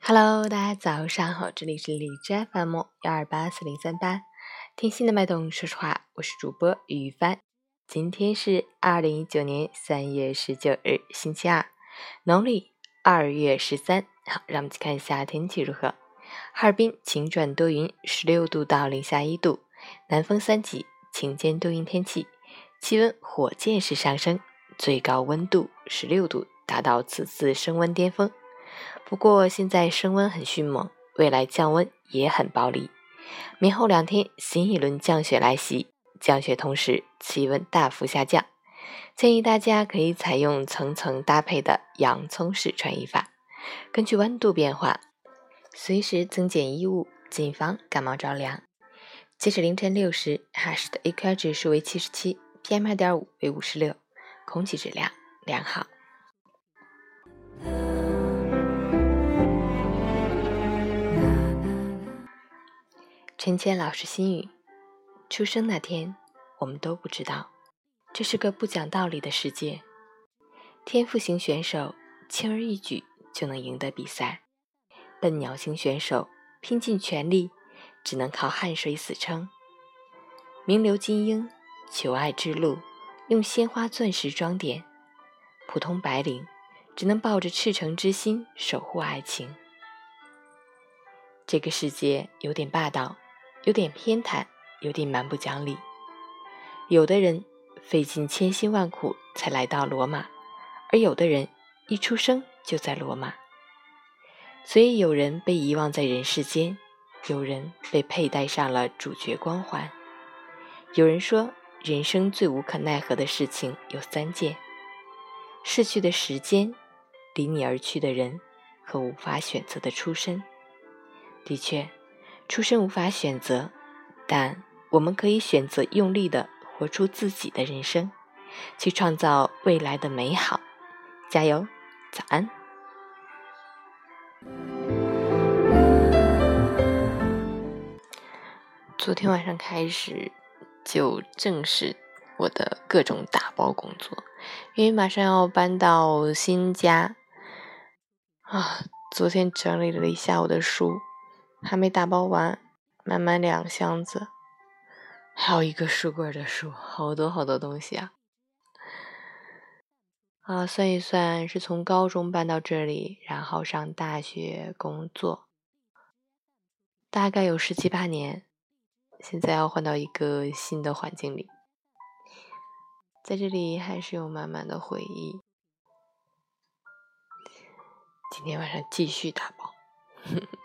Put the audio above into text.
Hello，大家早上好，这里是荔枝 FM 幺二八四零三八，听心的脉动，说实话，我是主播于帆。今天是二零一九年三月十九日，星期二，农历二月十三。好，让我们去看一下天气如何。哈尔滨晴转多云，十六度到零下一度，南风三级，晴间多云天气，气温火箭式上升，最高温度十六度，达到此次升温巅峰。不过现在升温很迅猛，未来降温也很暴力。明后两天新一轮降雪来袭，降雪同时气温大幅下降，建议大家可以采用层层搭配的洋葱式穿衣法，根据温度变化，随时增减衣物，谨防感冒着凉。截止凌晨六时，哈市的 AQI 指数为七十七，PM 二点五为五十六，空气质量良好。陈谦老师心语：出生那天，我们都不知道，这是个不讲道理的世界。天赋型选手轻而易举就能赢得比赛，笨鸟型选手拼尽全力只能靠汗水死撑。名流精英求爱之路用鲜花钻石装点，普通白领只能抱着赤诚之心守护爱情。这个世界有点霸道。有点偏袒，有点蛮不讲理。有的人费尽千辛万苦才来到罗马，而有的人一出生就在罗马。所以有人被遗忘在人世间，有人被佩戴上了主角光环。有人说，人生最无可奈何的事情有三件：逝去的时间、离你而去的人和无法选择的出身。的确。出生无法选择，但我们可以选择用力的活出自己的人生，去创造未来的美好。加油，早安！昨天晚上开始就正式我的各种打包工作，因为马上要搬到新家啊。昨天整理了一下我的书。还没打包完，满满两箱子，还有一个书柜的书，好多好多东西啊！啊，算一算，是从高中搬到这里，然后上大学、工作，大概有十七八年。现在要换到一个新的环境里，在这里还是有满满的回忆。今天晚上继续打包。